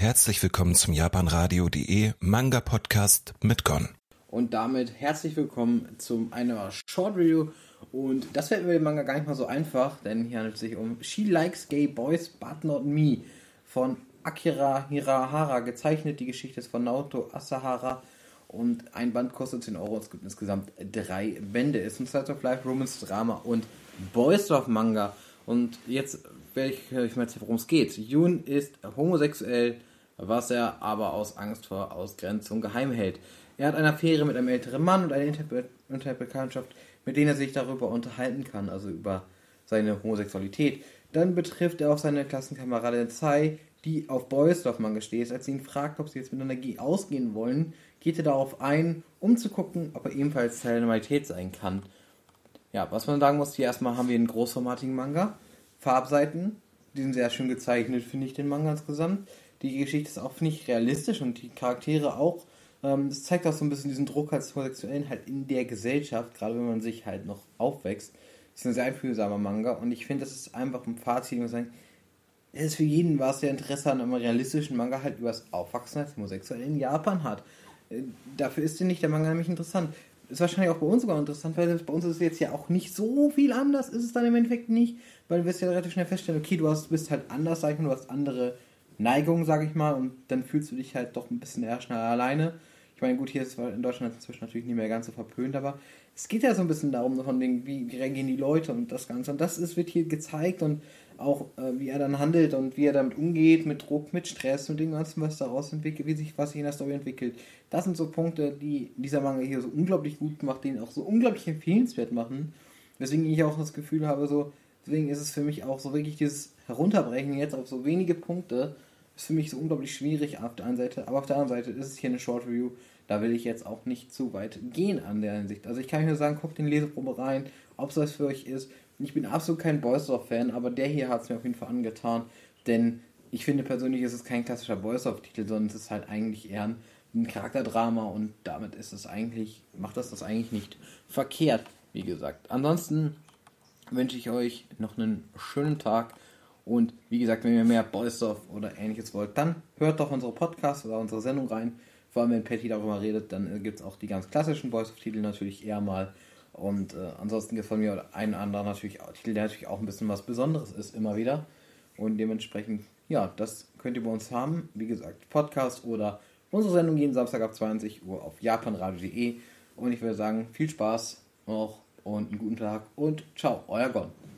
Herzlich willkommen zum japanradio.de Manga Podcast mit Gon. Und damit herzlich willkommen zum einer Short Review. Und das wird mit dem Manga gar nicht mal so einfach, denn hier handelt es sich um She Likes Gay Boys But Not Me von Akira Hirahara gezeichnet. Die Geschichte ist von Naoto Asahara und ein Band kostet 10 Euro. Es gibt insgesamt drei Bände. Es ist ein Slice of Life, Romance Drama und Boys of Manga. Und jetzt werde ich euch mal erzählen, worum es geht. Jun ist homosexuell, was er aber aus Angst vor Ausgrenzung geheim hält. Er hat eine Affäre mit einem älteren Mann und eine Interbekanntschaft, mit denen er sich darüber unterhalten kann, also über seine Homosexualität. Dann betrifft er auch seine Klassenkameradin Tsai, die auf Boysdorf-Manga steht. Als sie ihn fragt, ob sie jetzt miteinander ausgehen wollen, geht er darauf ein, um zu gucken, ob er ebenfalls Teil der Normalität sein kann. Ja, was man sagen muss, hier erstmal haben wir einen großformatigen Manga. Farbseiten, die sind sehr schön gezeichnet, finde ich, den Manga insgesamt. Die Geschichte ist auch, ich, realistisch und die Charaktere auch. Ähm, zeigt auch so ein bisschen diesen Druck als Homosexuellen halt in der Gesellschaft, gerade wenn man sich halt noch aufwächst. Das ist ein sehr einfühlsamer Manga und ich finde, das ist einfach ein Fazit, man sagen, es ist für jeden was, der Interesse an einem realistischen Manga halt über das Aufwachsen als Homosexuell in Japan hat. Äh, dafür ist nicht der Manga nämlich interessant. Ist wahrscheinlich auch bei uns sogar interessant, weil bei uns ist es jetzt ja auch nicht so viel anders, ist es dann im Endeffekt nicht, weil du wirst ja relativ schnell feststellen, okay, du hast, bist halt anders, sag ich mal, du hast andere Neigungen, sag ich mal, und dann fühlst du dich halt doch ein bisschen eher schnell alleine. Ich meine, gut, hier ist in Deutschland inzwischen natürlich nicht mehr ganz so verpönt, aber es geht ja so ein bisschen darum, von wegen, wie, reagieren die Leute und das Ganze. Und das ist, wird hier gezeigt und auch äh, wie er dann handelt und wie er damit umgeht, mit Druck, mit Stress und dem Ganzen, was daraus entwickelt, wie sich was sich in der Story entwickelt. Das sind so Punkte, die dieser Manga hier so unglaublich gut macht, den auch so unglaublich empfehlenswert machen. Weswegen ich auch das Gefühl habe, so, deswegen ist es für mich auch so wirklich dieses Herunterbrechen jetzt auf so wenige Punkte, ist für mich so unglaublich schwierig auf der einen Seite, aber auf der anderen Seite ist es hier eine Short Review, da will ich jetzt auch nicht zu weit gehen an der Hinsicht. Also ich kann nur sagen, guckt in die Leseprobe rein, ob es was für euch ist. Ich bin absolut kein Boysdorf-Fan, aber der hier hat es mir auf jeden Fall angetan, denn ich finde persönlich ist es kein klassischer Boysdorf-Titel, sondern es ist halt eigentlich eher ein, ein Charakterdrama und damit ist es eigentlich, macht das das eigentlich nicht verkehrt, wie gesagt. Ansonsten wünsche ich euch noch einen schönen Tag und wie gesagt, wenn ihr mehr Boysdorf oder ähnliches wollt, dann hört doch unsere Podcast oder unsere Sendung rein. Vor allem, wenn Patty darüber redet, dann gibt es auch die ganz klassischen Boysdorf-Titel natürlich eher mal und äh, ansonsten gibt es von mir einen anderen natürlich auch, Titel, der natürlich auch ein bisschen was Besonderes ist, immer wieder. Und dementsprechend, ja, das könnt ihr bei uns haben. Wie gesagt, Podcast oder unsere Sendung jeden Samstag ab 20 Uhr auf japanradio.de. Und ich würde sagen, viel Spaß noch und einen guten Tag und ciao, euer Gon.